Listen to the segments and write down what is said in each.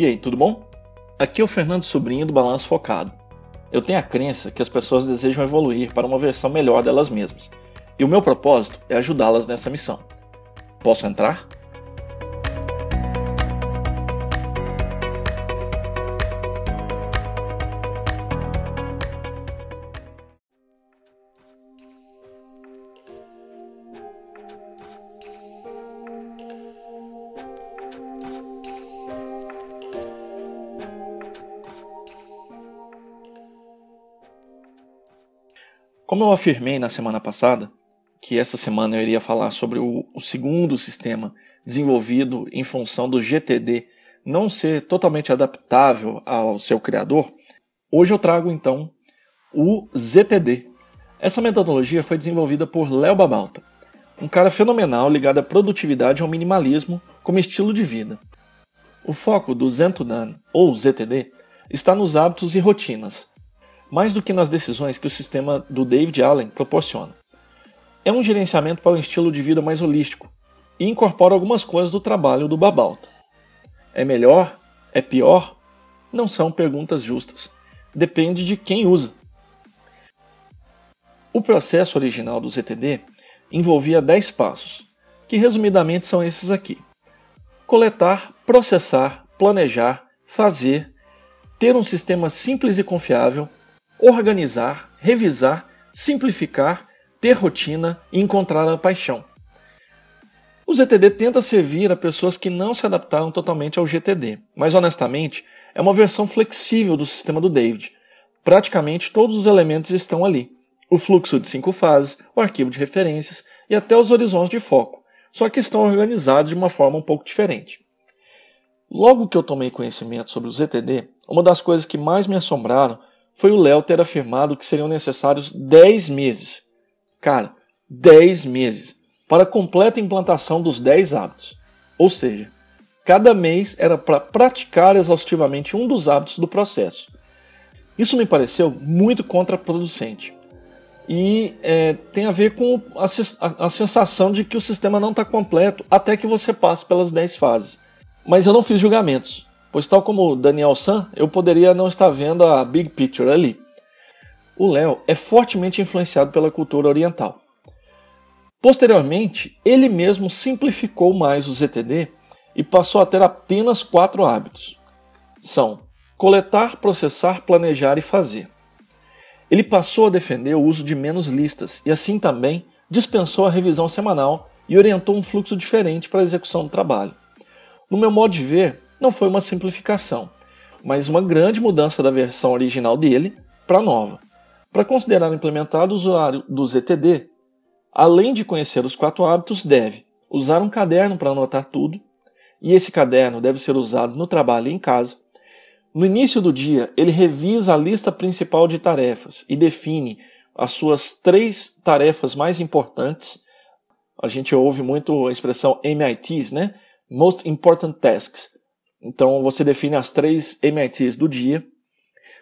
E aí, tudo bom? Aqui é o Fernando Sobrinho do Balanço Focado. Eu tenho a crença que as pessoas desejam evoluir para uma versão melhor delas mesmas, e o meu propósito é ajudá-las nessa missão. Posso entrar? Como eu afirmei na semana passada, que essa semana eu iria falar sobre o, o, segundo sistema desenvolvido em função do GTD não ser totalmente adaptável ao seu criador, hoje eu trago então o ZTD. Essa metodologia foi desenvolvida por Léo Babalta, um cara fenomenal ligado à produtividade e ao minimalismo como estilo de vida. O foco do Zentudan, ou ZTD, está nos hábitos e rotinas, mais do que nas decisões que o sistema do David Allen proporciona. É um gerenciamento para um estilo de vida mais holístico e incorpora algumas coisas do trabalho do Babalta. É melhor? É pior? Não são perguntas justas. Depende de quem usa. O processo original do ZTD envolvia 10 passos, que resumidamente são esses aqui: coletar, processar, planejar, fazer, ter um sistema simples e confiável, organizar, revisar, simplificar, ter rotina e encontrar a paixão. O ZTD tenta servir a pessoas que não se adaptaram totalmente ao GTD, mas honestamente é uma versão flexível do sistema do David. Praticamente todos os elementos estão ali. O fluxo de cinco fases, o arquivo de referências e até os horizontes de foco, só que estão organizados de uma forma um pouco diferente. Logo que eu tomei conhecimento sobre o ZTD, uma das coisas que mais me assombraram foi o Léo ter afirmado que seriam necessários 10 meses. Cara, 10 meses para a completa implantação dos 10 hábitos. Ou seja, cada mês era para praticar exaustivamente um dos hábitos do processo. Isso me pareceu muito contraproducente. E é, tem a ver com a, a, a sensação de que o sistema não está completo até que você passe pelas 10 fases. Mas eu não fiz julgamentos pois, tal como Daniel San, eu poderia não estar vendo a big picture ali. O Léo é fortemente influenciado pela cultura oriental. Posteriormente, ele mesmo simplificou mais o ZTD e passou a ter apenas quatro hábitos. São coletar, processar, planejar e fazer. Ele passou a defender o uso de menos listas e, assim também, dispensou a revisão semanal e orientou um fluxo diferente para a execução do trabalho. No meu modo de ver, não foi uma simplificação, mas uma grande mudança da versão original dele para a nova. Para considerar implementado o usuário do ZTD, além de conhecer os quatro hábitos, deve usar um caderno para anotar tudo, e esse caderno deve ser usado no trabalho e em casa. No início do dia, ele revisa a lista principal de tarefas e define as suas três tarefas mais importantes. A gente ouve muito a expressão MITs, né? Most Important Tasks. Então você define as três MITs do dia.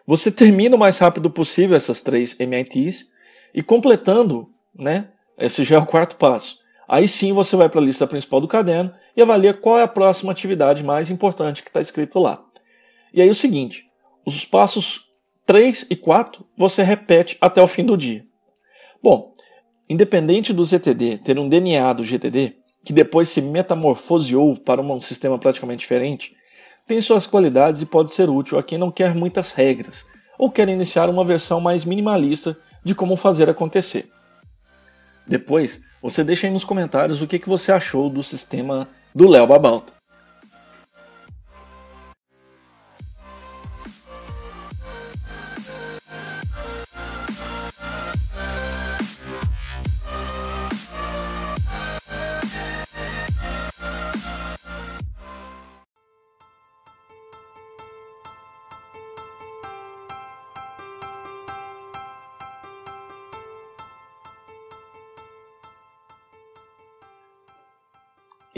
Você termina o mais rápido possível essas três MITs e completando, né? Esse já é o quarto passo. Aí sim você vai para a lista principal do caderno e avalia qual é a próxima atividade mais importante que está escrito lá. E aí o seguinte, os passos 3 e 4 você repete até o fim do dia. Bom, independente do ZTD ter um DNA do GTD, que depois se metamorfoseou para um sistema praticamente diferente, tem suas qualidades e pode ser útil a quem não quer muitas regras ou quer iniciar uma versão mais minimalista de como fazer acontecer. Depois, você deixa aí nos comentários o que, que você achou do sistema do Léo Babalta.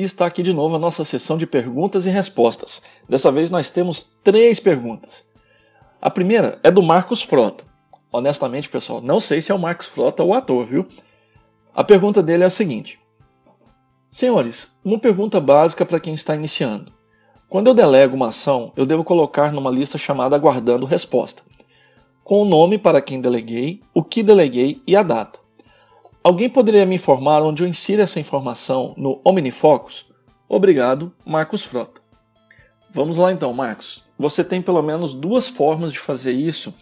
E está aqui de novo a nossa sessão de perguntas e respostas. Dessa vez nós temos três perguntas. A primeira é do Marcos Frota. Honestamente, pessoal, não sei se é o Marcos Frota ou o ator, viu? A pergunta dele é a seguinte: Senhores, uma pergunta básica para quem está iniciando. Quando eu delego uma ação, eu devo colocar numa lista chamada Aguardando Resposta, com o nome para quem deleguei, o que deleguei e a data. Alguém poderia me informar onde eu insiro essa informação no OmniFocus? Obrigado, Marcos Frota. Vamos lá então, Marcos. Você tem pelo menos duas formas de fazer isso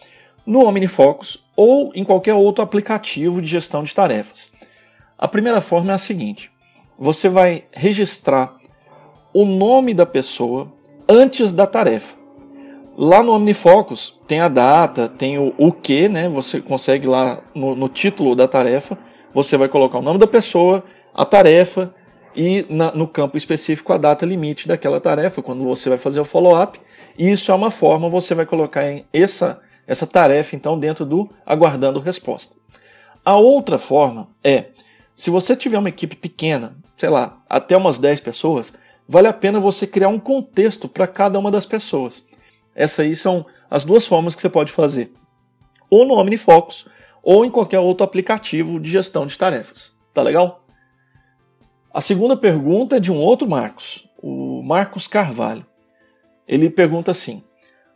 no OmniFocus ou em qualquer outro aplicativo de gestão de tarefas. A primeira forma é a seguinte: você vai registrar o nome da pessoa antes da tarefa. Lá no OmniFocus tem a data, tem o, o que, né? Você consegue lá no, no título da tarefa, você vai colocar o nome da pessoa, a tarefa e na, no campo específico a data limite daquela tarefa, quando você vai fazer o follow-up. E isso é uma forma, você vai colocar essa, essa tarefa então dentro do aguardando resposta. A outra forma é, se você tiver uma equipe pequena, sei lá, até umas 10 pessoas, vale a pena você criar um contexto para cada uma das pessoas. Essas aí são as duas formas que você pode fazer. Ou no OmniFocus, ou em qualquer outro aplicativo de gestão de tarefas. Tá legal? A segunda pergunta é de um outro Marcos, o Marcos Carvalho. Ele pergunta assim: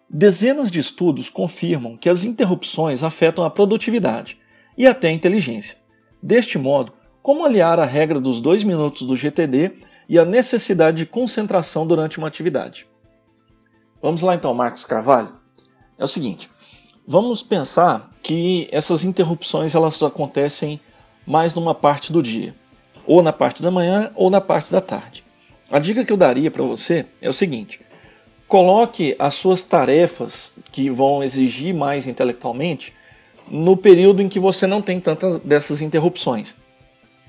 Dezenas de estudos confirmam que as interrupções afetam a produtividade e até a inteligência. Deste modo, como aliar a regra dos dois minutos do GTD e a necessidade de concentração durante uma atividade? Vamos lá então, Marcos Carvalho. É o seguinte: vamos pensar que essas interrupções elas acontecem mais numa parte do dia ou na parte da manhã ou na parte da tarde. A dica que eu daria para você é o seguinte: coloque as suas tarefas que vão exigir mais intelectualmente no período em que você não tem tantas dessas interrupções.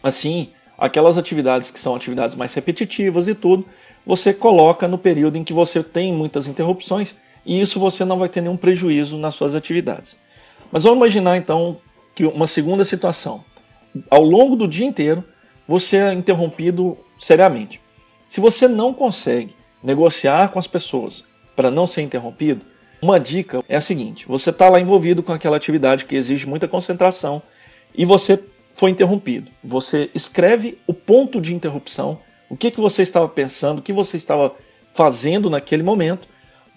Assim, aquelas atividades que são atividades mais repetitivas e tudo, você coloca no período em que você tem muitas interrupções e isso você não vai ter nenhum prejuízo nas suas atividades. Mas vamos imaginar então que uma segunda situação. Ao longo do dia inteiro, você é interrompido seriamente. Se você não consegue negociar com as pessoas para não ser interrompido, uma dica é a seguinte: você está lá envolvido com aquela atividade que exige muita concentração e você foi interrompido. Você escreve o ponto de interrupção, o que, que você estava pensando, o que você estava fazendo naquele momento,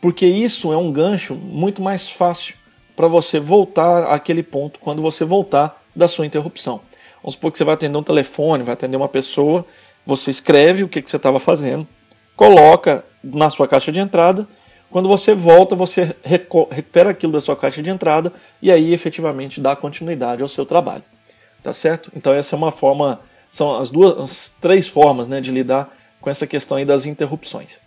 porque isso é um gancho muito mais fácil para você voltar àquele ponto quando você voltar da sua interrupção. Vamos supor que você vai atender um telefone, vai atender uma pessoa, você escreve o que, que você estava fazendo, coloca na sua caixa de entrada. Quando você volta, você recupera aquilo da sua caixa de entrada e aí efetivamente dá continuidade ao seu trabalho. Tá certo? Então essa é uma forma, são as duas, as três formas né, de lidar com essa questão aí das interrupções.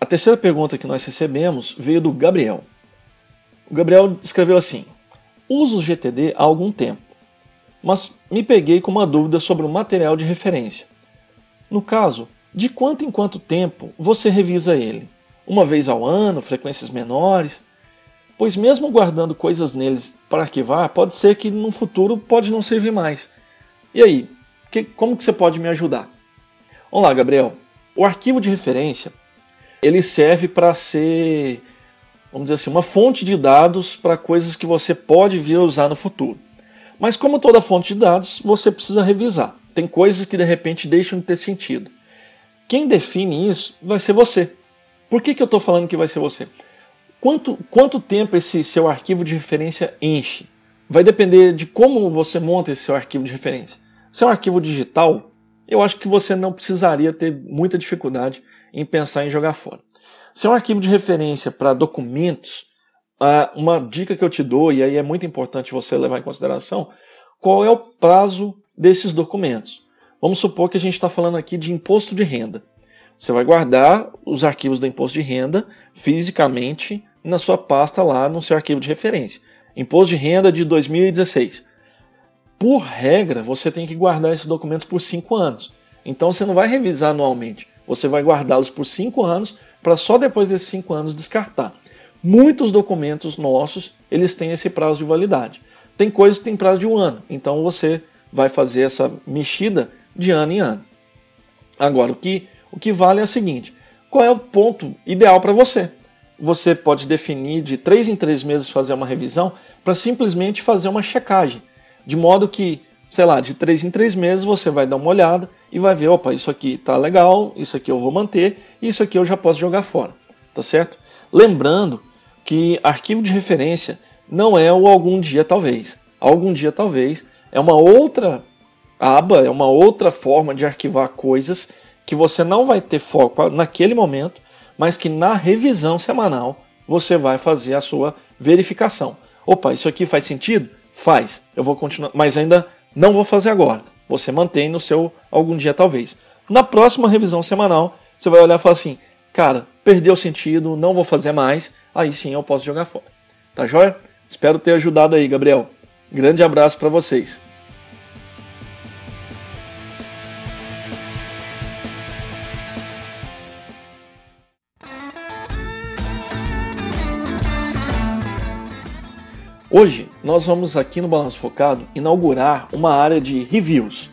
A terceira pergunta que nós recebemos veio do Gabriel. O Gabriel escreveu assim: Uso o GTD há algum tempo mas me peguei com uma dúvida sobre o material de referência. No caso, de quanto em quanto tempo você revisa ele? Uma vez ao ano, frequências menores? Pois mesmo guardando coisas neles para arquivar, pode ser que no futuro pode não servir mais. E aí, que, como que você pode me ajudar? Vamos lá, Gabriel. O arquivo de referência ele serve para ser, vamos dizer assim, uma fonte de dados para coisas que você pode vir a usar no futuro. Mas como toda fonte de dados, você precisa revisar. Tem coisas que de repente deixam de ter sentido. Quem define isso vai ser você. Por que, que eu estou falando que vai ser você? Quanto, quanto tempo esse seu arquivo de referência enche? Vai depender de como você monta esse seu arquivo de referência. Se é um arquivo digital, eu acho que você não precisaria ter muita dificuldade em pensar em jogar fora. Se é um arquivo de referência para documentos, ah, uma dica que eu te dou, e aí é muito importante você levar em consideração, qual é o prazo desses documentos. Vamos supor que a gente está falando aqui de imposto de renda. Você vai guardar os arquivos do imposto de renda fisicamente na sua pasta lá no seu arquivo de referência. Imposto de renda de 2016. Por regra, você tem que guardar esses documentos por cinco anos. Então você não vai revisar anualmente. Você vai guardá-los por cinco anos para só depois desses cinco anos descartar. Muitos documentos nossos, eles têm esse prazo de validade. Tem coisas que têm prazo de um ano, então você vai fazer essa mexida de ano em ano. Agora, o que, o que vale é o seguinte: qual é o ponto ideal para você? Você pode definir de três em três meses fazer uma revisão para simplesmente fazer uma checagem, de modo que sei lá, de três em três meses você vai dar uma olhada e vai ver, opa, isso aqui tá legal, isso aqui eu vou manter, isso aqui eu já posso jogar fora, tá certo? Lembrando que arquivo de referência não é o algum dia talvez. Algum dia talvez é uma outra aba, é uma outra forma de arquivar coisas que você não vai ter foco naquele momento, mas que na revisão semanal você vai fazer a sua verificação. Opa, isso aqui faz sentido? Faz. Eu vou continuar, mas ainda não vou fazer agora. Você mantém no seu algum dia talvez. Na próxima revisão semanal, você vai olhar e falar assim: "Cara, perdeu sentido, não vou fazer mais". Aí sim eu posso jogar fora. Tá joia? Espero ter ajudado aí, Gabriel. Grande abraço para vocês. Hoje nós vamos aqui no Balanço Focado inaugurar uma área de reviews.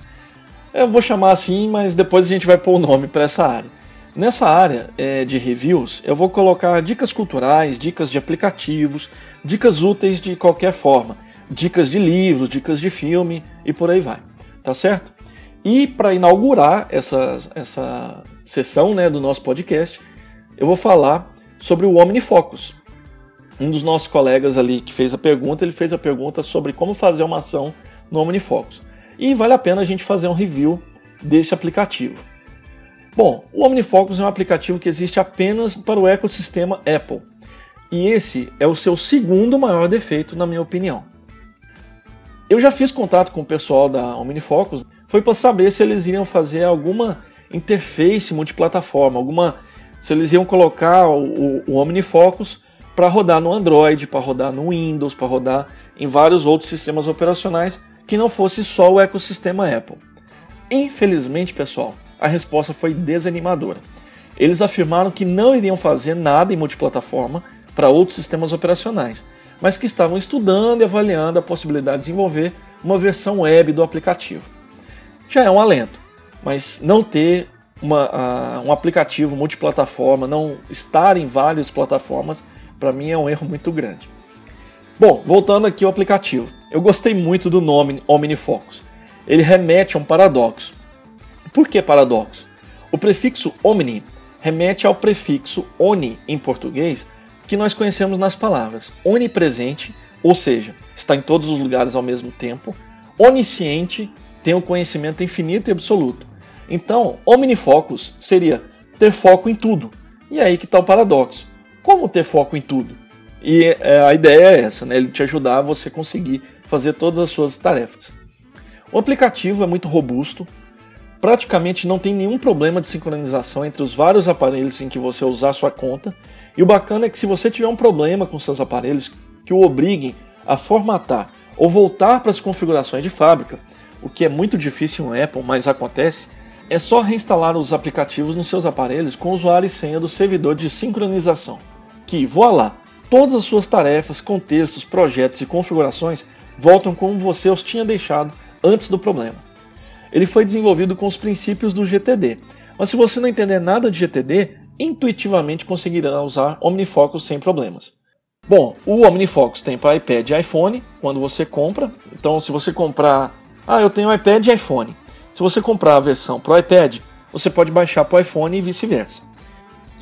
Eu vou chamar assim, mas depois a gente vai pôr o nome para essa área. Nessa área é, de reviews, eu vou colocar dicas culturais, dicas de aplicativos, dicas úteis de qualquer forma, dicas de livros, dicas de filme e por aí vai, tá certo? E para inaugurar essa, essa sessão né, do nosso podcast, eu vou falar sobre o OmniFocus um dos nossos colegas ali que fez a pergunta, ele fez a pergunta sobre como fazer uma ação no OmniFocus. E vale a pena a gente fazer um review desse aplicativo. Bom, o OmniFocus é um aplicativo que existe apenas para o ecossistema Apple. E esse é o seu segundo maior defeito, na minha opinião. Eu já fiz contato com o pessoal da OmniFocus, foi para saber se eles iriam fazer alguma interface multiplataforma, alguma se eles iam colocar o, o, o OmniFocus para rodar no Android, para rodar no Windows, para rodar em vários outros sistemas operacionais que não fosse só o ecossistema Apple. Infelizmente, pessoal, a resposta foi desanimadora. Eles afirmaram que não iriam fazer nada em multiplataforma para outros sistemas operacionais, mas que estavam estudando e avaliando a possibilidade de desenvolver uma versão web do aplicativo. Já é um alento, mas não ter uma, uh, um aplicativo multiplataforma, não estar em várias plataformas, para mim é um erro muito grande. Bom, voltando aqui ao aplicativo. Eu gostei muito do nome OmniFocus. Ele remete a um paradoxo. Por que paradoxo? O prefixo omni remete ao prefixo oni em português, que nós conhecemos nas palavras onipresente, ou seja, está em todos os lugares ao mesmo tempo, onisciente, tem o um conhecimento infinito e absoluto. Então, omnifocus seria ter foco em tudo. E aí que está o paradoxo como ter foco em tudo. E é, a ideia é essa, né? ele te ajudar a você conseguir fazer todas as suas tarefas. O aplicativo é muito robusto, praticamente não tem nenhum problema de sincronização entre os vários aparelhos em que você usar sua conta. E o bacana é que se você tiver um problema com seus aparelhos que o obriguem a formatar ou voltar para as configurações de fábrica, o que é muito difícil no Apple, mas acontece, é só reinstalar os aplicativos nos seus aparelhos com usuário e senha do servidor de sincronização que, voilá, todas as suas tarefas, contextos, projetos e configurações voltam como você os tinha deixado antes do problema. Ele foi desenvolvido com os princípios do GTD, mas se você não entender nada de GTD, intuitivamente conseguirá usar OmniFocus sem problemas. Bom, o OmniFocus tem para iPad e iPhone quando você compra. Então, se você comprar, ah, eu tenho iPad e iPhone. Se você comprar a versão para o iPad, você pode baixar para o iPhone e vice-versa.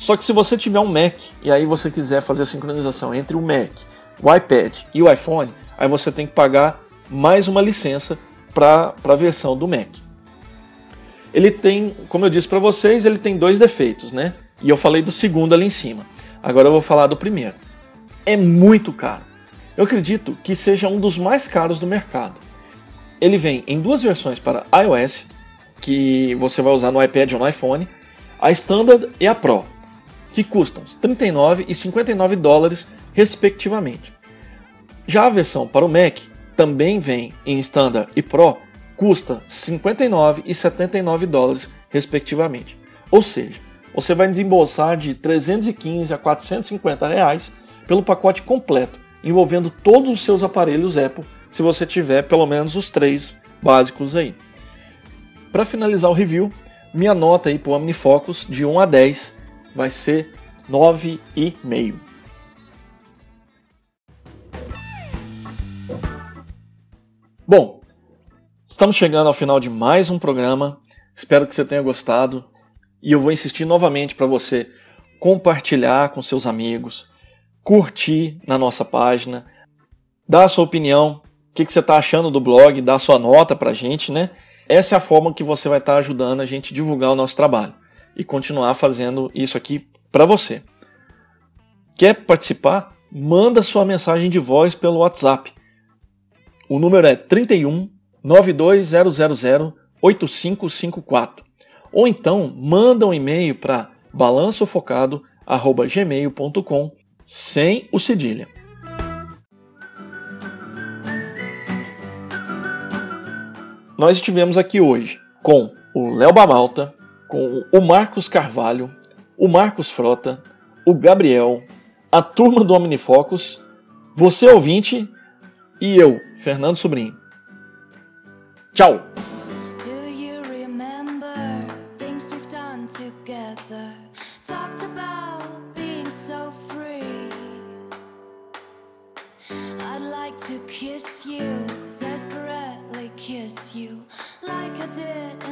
Só que se você tiver um Mac e aí você quiser fazer a sincronização entre o Mac, o iPad e o iPhone, aí você tem que pagar mais uma licença para a versão do Mac. Ele tem, como eu disse para vocês, ele tem dois defeitos, né? E eu falei do segundo ali em cima. Agora eu vou falar do primeiro. É muito caro. Eu acredito que seja um dos mais caros do mercado. Ele vem em duas versões para iOS, que você vai usar no iPad ou no iPhone, a Standard e a Pro que custam 39 e 59 dólares, respectivamente. Já a versão para o Mac também vem em Standard e Pro, custa 59 e 79 dólares, respectivamente. Ou seja, você vai desembolsar de 315 a 450 reais pelo pacote completo, envolvendo todos os seus aparelhos Apple, se você tiver pelo menos os três básicos aí. Para finalizar o review, minha nota aí para o OmniFocus de 1 a 10 vai ser 9,5. Bom, Estamos chegando ao final de mais um programa. Espero que você tenha gostado. E eu vou insistir novamente para você compartilhar com seus amigos, curtir na nossa página, dar a sua opinião, o que, que você está achando do blog, dar a sua nota para a gente, né? Essa é a forma que você vai estar tá ajudando a gente divulgar o nosso trabalho e continuar fazendo isso aqui para você. Quer participar? Manda sua mensagem de voz pelo WhatsApp. O número é 31 92000 8554. Ou então manda um e-mail para balançofocado@gmail.com sem o cedilha. Nós estivemos aqui hoje com o Léo Bamalta, com o Marcos Carvalho, o Marcos Frota, o Gabriel, a turma do Omnifocus, você ouvinte e eu, Fernando Sobrinho. Tchau! to kiss you, desperately kiss you, like I did